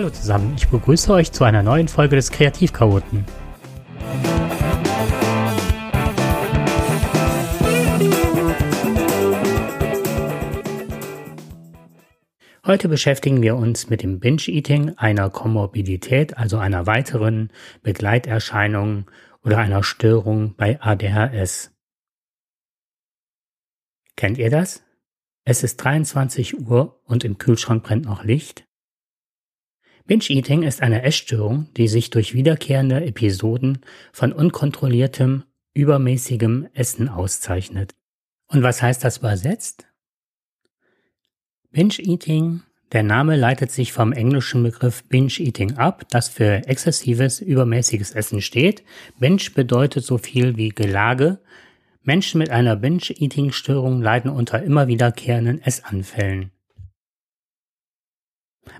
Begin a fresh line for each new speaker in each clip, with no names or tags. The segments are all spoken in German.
Hallo zusammen, ich begrüße euch zu einer neuen Folge des Kreativchaoten. Heute beschäftigen wir uns mit dem Binge-Eating, einer Komorbidität, also einer weiteren Begleiterscheinung oder einer Störung bei ADHS. Kennt ihr das? Es ist 23 Uhr und im Kühlschrank brennt noch Licht. Binge-Eating ist eine Essstörung, die sich durch wiederkehrende Episoden von unkontrolliertem, übermäßigem Essen auszeichnet. Und was heißt das übersetzt? Binge-Eating, der Name leitet sich vom englischen Begriff Binge-Eating ab, das für exzessives, übermäßiges Essen steht. Binge bedeutet so viel wie Gelage. Menschen mit einer Binge-Eating-Störung leiden unter immer wiederkehrenden Essanfällen.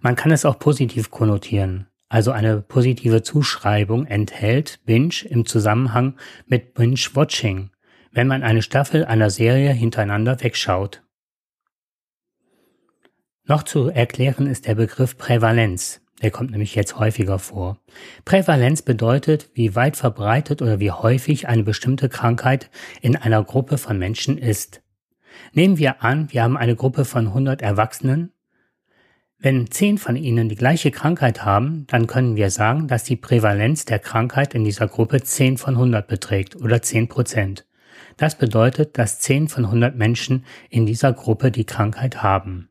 Man kann es auch positiv konnotieren, also eine positive Zuschreibung enthält Binge im Zusammenhang mit Binge-Watching, wenn man eine Staffel einer Serie hintereinander wegschaut. Noch zu erklären ist der Begriff Prävalenz. Der kommt nämlich jetzt häufiger vor. Prävalenz bedeutet, wie weit verbreitet oder wie häufig eine bestimmte Krankheit in einer Gruppe von Menschen ist. Nehmen wir an, wir haben eine Gruppe von 100 Erwachsenen wenn zehn von ihnen die gleiche Krankheit haben, dann können wir sagen, dass die Prävalenz der Krankheit in dieser Gruppe 10 von 100 beträgt oder 10 Prozent. Das bedeutet, dass 10 von 100 Menschen in dieser Gruppe die Krankheit haben.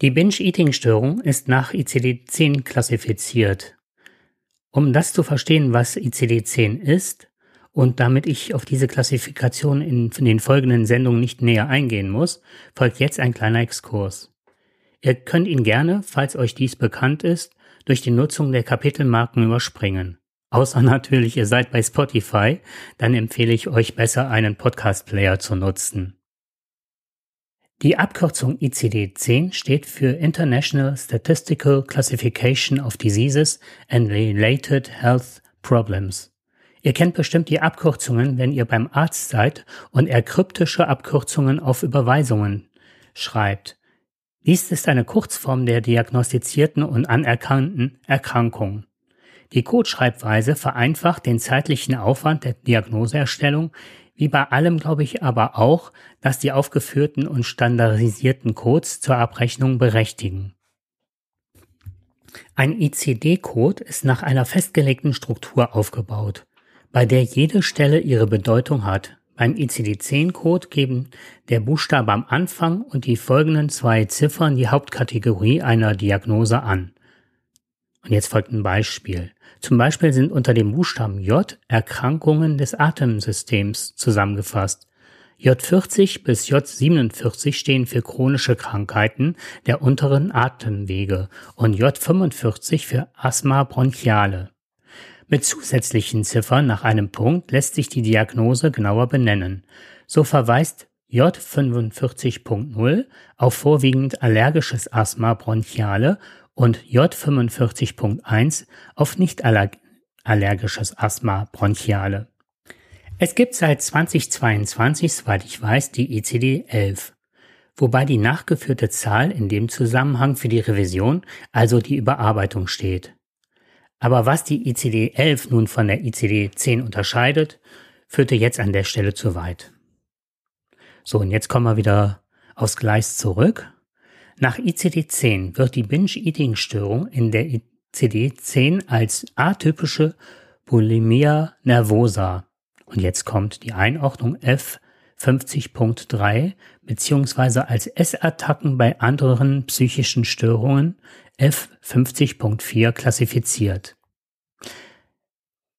Die Binge-Eating-Störung ist nach ICD-10 klassifiziert. Um das zu verstehen, was ICD-10 ist, und damit ich auf diese Klassifikation in den folgenden Sendungen nicht näher eingehen muss, folgt jetzt ein kleiner Exkurs. Ihr könnt ihn gerne, falls euch dies bekannt ist, durch die Nutzung der Kapitelmarken überspringen. Außer natürlich, ihr seid bei Spotify, dann empfehle ich euch besser einen Podcast-Player zu nutzen. Die Abkürzung ICD-10 steht für International Statistical Classification of Diseases and Related Health Problems. Ihr kennt bestimmt die Abkürzungen, wenn ihr beim Arzt seid und er kryptische Abkürzungen auf Überweisungen schreibt. Dies ist eine Kurzform der diagnostizierten und anerkannten Erkrankung. Die Codeschreibweise vereinfacht den zeitlichen Aufwand der Diagnoseerstellung, wie bei allem glaube ich aber auch, dass die aufgeführten und standardisierten Codes zur Abrechnung berechtigen. Ein ICD-Code ist nach einer festgelegten Struktur aufgebaut, bei der jede Stelle ihre Bedeutung hat. Beim ICD-10-Code geben der Buchstabe am Anfang und die folgenden zwei Ziffern die Hauptkategorie einer Diagnose an. Und jetzt folgt ein Beispiel. Zum Beispiel sind unter dem Buchstaben J Erkrankungen des Atemsystems zusammengefasst. J40 bis J47 stehen für chronische Krankheiten der unteren Atemwege und J45 für Asthma bronchiale. Mit zusätzlichen Ziffern nach einem Punkt lässt sich die Diagnose genauer benennen. So verweist J45.0 auf vorwiegend allergisches Asthma bronchiale und J45.1 auf nicht allergisches Asthma bronchiale. Es gibt seit 2022, soweit ich weiß, die ICD-11, wobei die nachgeführte Zahl in dem Zusammenhang für die Revision, also die Überarbeitung steht. Aber was die ICD-11 nun von der ICD-10 unterscheidet, führte jetzt an der Stelle zu weit. So, und jetzt kommen wir wieder aufs Gleis zurück. Nach ICD-10 wird die Binge-Eating-Störung in der ICD-10 als atypische Bulimia nervosa und jetzt kommt die Einordnung F 50.3 beziehungsweise als Essattacken bei anderen psychischen Störungen F50.4 klassifiziert.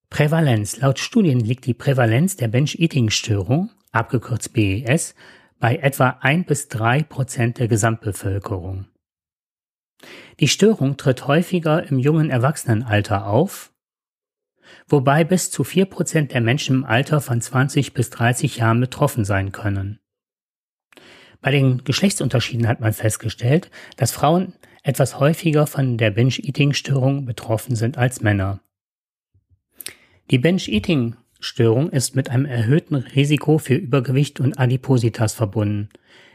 Prävalenz. Laut Studien liegt die Prävalenz der Binge-Eating-Störung, abgekürzt BES, bei etwa 1 bis 3 Prozent der Gesamtbevölkerung. Die Störung tritt häufiger im jungen Erwachsenenalter auf, wobei bis zu 4 Prozent der Menschen im Alter von 20 bis 30 Jahren betroffen sein können. Bei den Geschlechtsunterschieden hat man festgestellt, dass Frauen etwas häufiger von der Binge-Eating-Störung betroffen sind als Männer. Die Binge-Eating-Störung ist mit einem erhöhten Risiko für Übergewicht und Adipositas verbunden.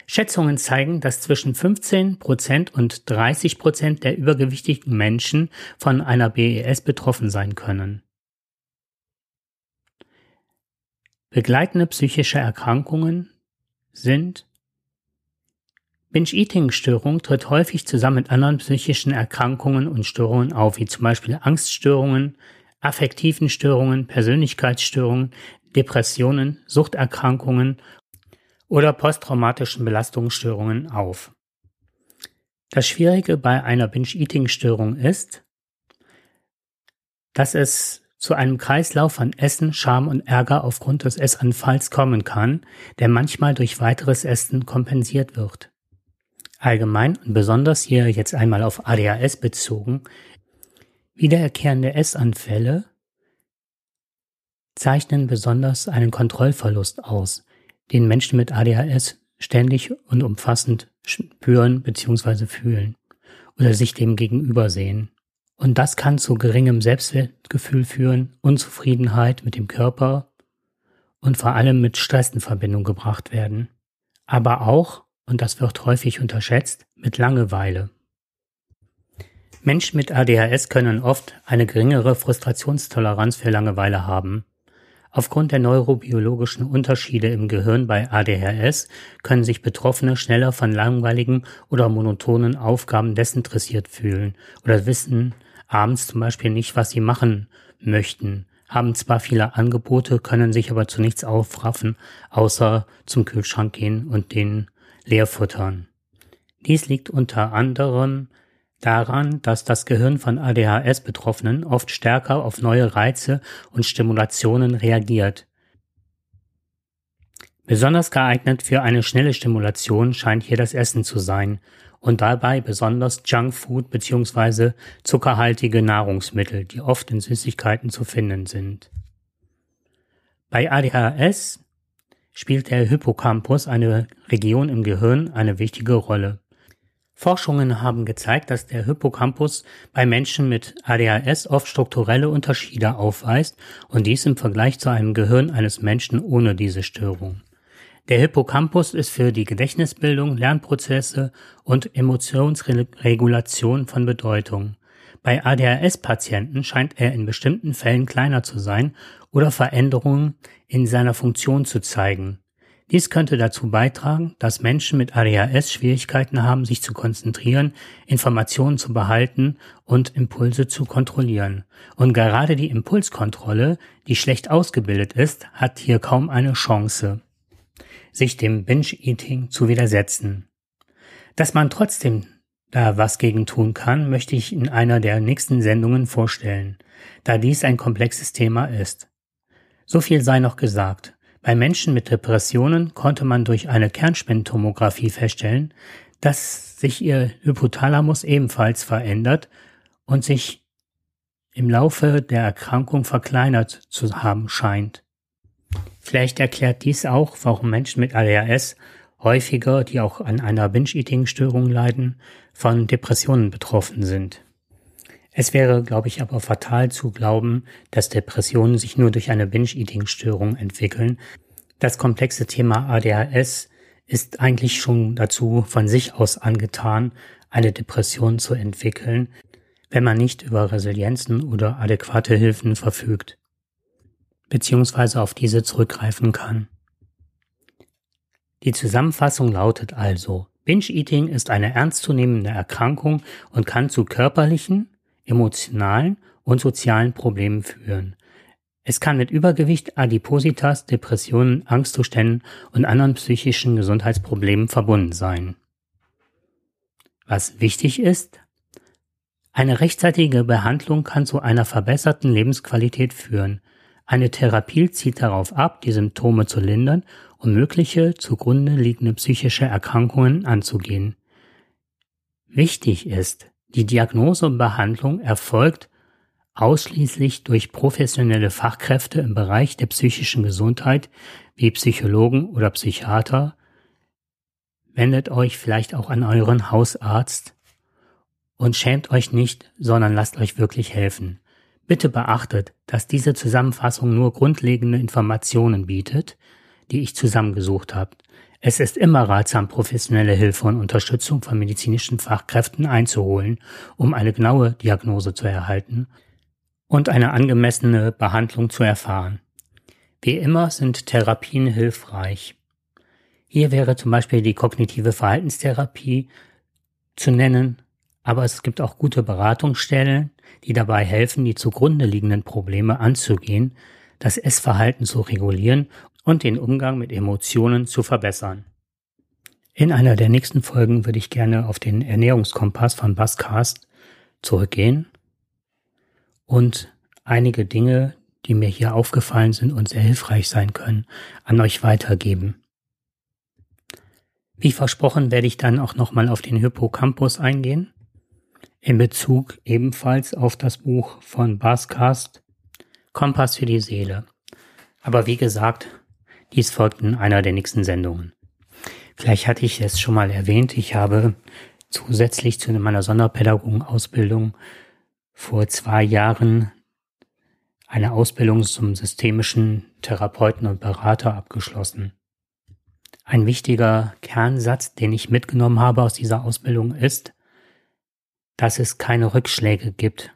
Schätzungen zeigen, dass zwischen 15% und 30% der übergewichtigen Menschen von einer BES betroffen sein können. Begleitende psychische Erkrankungen sind Binge-Eating-Störung tritt häufig zusammen mit anderen psychischen Erkrankungen und Störungen auf, wie zum Beispiel Angststörungen, affektiven Störungen, Persönlichkeitsstörungen, Depressionen, Suchterkrankungen oder posttraumatischen Belastungsstörungen auf. Das Schwierige bei einer Binge-Eating-Störung ist, dass es zu einem Kreislauf von Essen, Scham und Ärger aufgrund des Essanfalls kommen kann, der manchmal durch weiteres Essen kompensiert wird. Allgemein und besonders hier jetzt einmal auf ADHS bezogen, wiedererkehrende Essanfälle zeichnen besonders einen Kontrollverlust aus, den Menschen mit ADHS ständig und umfassend spüren bzw. fühlen oder sich dem gegenüber sehen. Und das kann zu geringem Selbstwertgefühl führen, Unzufriedenheit mit dem Körper und vor allem mit Stress in Verbindung gebracht werden. Aber auch, und das wird häufig unterschätzt, mit Langeweile. Menschen mit ADHS können oft eine geringere Frustrationstoleranz für Langeweile haben. Aufgrund der neurobiologischen Unterschiede im Gehirn bei ADHS können sich Betroffene schneller von langweiligen oder monotonen Aufgaben desinteressiert fühlen oder wissen abends zum Beispiel nicht, was sie machen möchten, haben zwar viele Angebote, können sich aber zu nichts aufraffen, außer zum Kühlschrank gehen und den leer futtern. Dies liegt unter anderem daran, dass das Gehirn von ADHS-Betroffenen oft stärker auf neue Reize und Stimulationen reagiert. Besonders geeignet für eine schnelle Stimulation scheint hier das Essen zu sein und dabei besonders Junkfood bzw. zuckerhaltige Nahrungsmittel, die oft in Süßigkeiten zu finden sind. Bei ADHS spielt der Hippocampus, eine Region im Gehirn, eine wichtige Rolle. Forschungen haben gezeigt, dass der Hippocampus bei Menschen mit ADHS oft strukturelle Unterschiede aufweist und dies im Vergleich zu einem Gehirn eines Menschen ohne diese Störung. Der Hippocampus ist für die Gedächtnisbildung, Lernprozesse und Emotionsregulation von Bedeutung. Bei ADHS-Patienten scheint er in bestimmten Fällen kleiner zu sein oder Veränderungen in seiner Funktion zu zeigen. Dies könnte dazu beitragen, dass Menschen mit ADHS Schwierigkeiten haben, sich zu konzentrieren, Informationen zu behalten und Impulse zu kontrollieren. Und gerade die Impulskontrolle, die schlecht ausgebildet ist, hat hier kaum eine Chance, sich dem Binge-Eating zu widersetzen. Dass man trotzdem da was gegen tun kann, möchte ich in einer der nächsten Sendungen vorstellen, da dies ein komplexes Thema ist. So viel sei noch gesagt. Bei Menschen mit Depressionen konnte man durch eine Kernspintomographie feststellen, dass sich ihr Hypothalamus ebenfalls verändert und sich im Laufe der Erkrankung verkleinert zu haben scheint. Vielleicht erklärt dies auch, warum Menschen mit ADHS häufiger, die auch an einer Binge-Eating-Störung leiden, von Depressionen betroffen sind. Es wäre, glaube ich, aber fatal zu glauben, dass Depressionen sich nur durch eine Binge-Eating-Störung entwickeln. Das komplexe Thema ADHS ist eigentlich schon dazu von sich aus angetan, eine Depression zu entwickeln, wenn man nicht über Resilienzen oder adäquate Hilfen verfügt, beziehungsweise auf diese zurückgreifen kann. Die Zusammenfassung lautet also, Binge-Eating ist eine ernstzunehmende Erkrankung und kann zu körperlichen, emotionalen und sozialen Problemen führen. Es kann mit Übergewicht, Adipositas, Depressionen, Angstzuständen und anderen psychischen Gesundheitsproblemen verbunden sein. Was wichtig ist, eine rechtzeitige Behandlung kann zu einer verbesserten Lebensqualität führen. Eine Therapie zielt darauf ab, die Symptome zu lindern und mögliche zugrunde liegende psychische Erkrankungen anzugehen. Wichtig ist, die Diagnose und Behandlung erfolgt ausschließlich durch professionelle Fachkräfte im Bereich der psychischen Gesundheit wie Psychologen oder Psychiater. Wendet euch vielleicht auch an euren Hausarzt und schämt euch nicht, sondern lasst euch wirklich helfen. Bitte beachtet, dass diese Zusammenfassung nur grundlegende Informationen bietet, die ich zusammengesucht habe. Es ist immer ratsam, professionelle Hilfe und Unterstützung von medizinischen Fachkräften einzuholen, um eine genaue Diagnose zu erhalten und eine angemessene Behandlung zu erfahren. Wie immer sind Therapien hilfreich. Hier wäre zum Beispiel die kognitive Verhaltenstherapie zu nennen, aber es gibt auch gute Beratungsstellen, die dabei helfen, die zugrunde liegenden Probleme anzugehen, das Essverhalten zu regulieren und den Umgang mit Emotionen zu verbessern. In einer der nächsten Folgen würde ich gerne auf den Ernährungskompass von Basscast zurückgehen und einige Dinge, die mir hier aufgefallen sind und sehr hilfreich sein können, an euch weitergeben. Wie versprochen werde ich dann auch nochmal auf den Hippocampus eingehen, in Bezug ebenfalls auf das Buch von Baskast Kompass für die Seele. Aber wie gesagt, dies folgt in einer der nächsten Sendungen. Vielleicht hatte ich es schon mal erwähnt, ich habe zusätzlich zu meiner Sonderpädagogenausbildung vor zwei Jahren eine Ausbildung zum systemischen Therapeuten und Berater abgeschlossen. Ein wichtiger Kernsatz, den ich mitgenommen habe aus dieser Ausbildung ist, dass es keine Rückschläge gibt.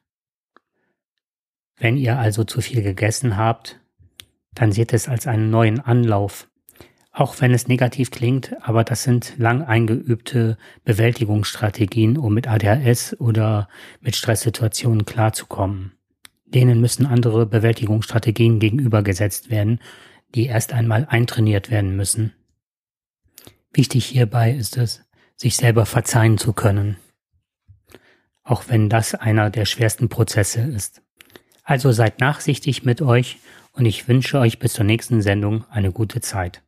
Wenn ihr also zu viel gegessen habt, dann seht es als einen neuen Anlauf. Auch wenn es negativ klingt, aber das sind lang eingeübte Bewältigungsstrategien, um mit ADHS oder mit Stresssituationen klarzukommen. Denen müssen andere Bewältigungsstrategien gegenübergesetzt werden, die erst einmal eintrainiert werden müssen. Wichtig hierbei ist es, sich selber verzeihen zu können. Auch wenn das einer der schwersten Prozesse ist. Also seid nachsichtig mit euch und ich wünsche euch bis zur nächsten Sendung eine gute Zeit.